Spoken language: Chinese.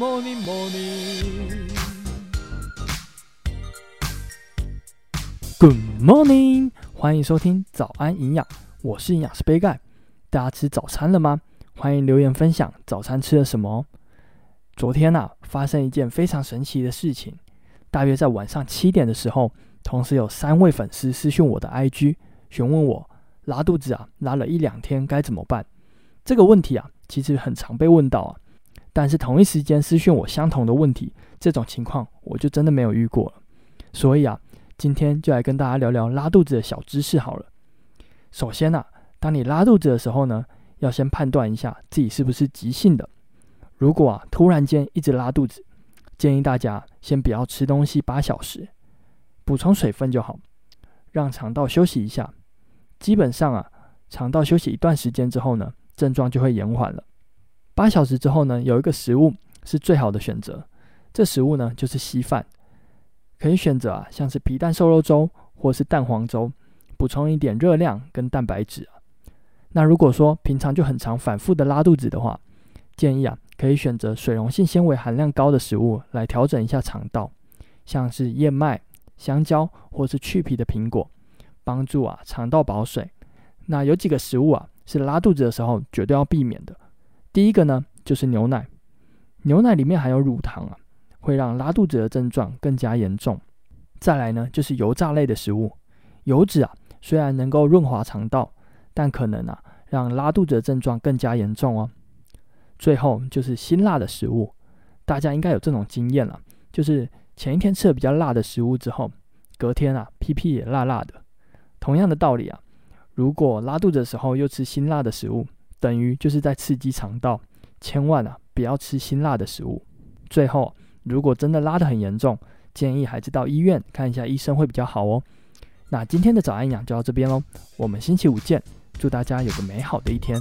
morning, morning. Good morning，欢迎收听早安营养，我是营养师杯盖。大家吃早餐了吗？欢迎留言分享早餐吃了什么。昨天啊，发生一件非常神奇的事情。大约在晚上七点的时候，同时有三位粉丝私讯我的 IG，询问我拉肚子啊，拉了一两天该怎么办？这个问题啊，其实很常被问到啊。但是同一时间私讯我相同的问题，这种情况我就真的没有遇过了。所以啊，今天就来跟大家聊聊拉肚子的小知识好了。首先啊，当你拉肚子的时候呢，要先判断一下自己是不是急性的。如果啊，突然间一直拉肚子，建议大家先不要吃东西八小时，补充水分就好，让肠道休息一下。基本上啊，肠道休息一段时间之后呢，症状就会延缓了。八小时之后呢，有一个食物是最好的选择。这食物呢，就是稀饭，可以选择啊，像是皮蛋瘦肉粥或是蛋黄粥，补充一点热量跟蛋白质啊。那如果说平常就很常反复的拉肚子的话，建议啊，可以选择水溶性纤维含量高的食物来调整一下肠道，像是燕麦、香蕉或是去皮的苹果，帮助啊肠道保水。那有几个食物啊，是拉肚子的时候绝对要避免的。第一个呢，就是牛奶。牛奶里面含有乳糖啊，会让拉肚子的症状更加严重。再来呢，就是油炸类的食物，油脂啊，虽然能够润滑肠道，但可能啊，让拉肚子的症状更加严重哦。最后就是辛辣的食物，大家应该有这种经验了，就是前一天吃了比较辣的食物之后，隔天啊，屁屁也辣辣的。同样的道理啊，如果拉肚子的时候又吃辛辣的食物，等于就是在刺激肠道，千万啊不要吃辛辣的食物。最后，如果真的拉得很严重，建议还是到医院看一下医生会比较好哦。那今天的早安养就到这边喽，我们星期五见，祝大家有个美好的一天。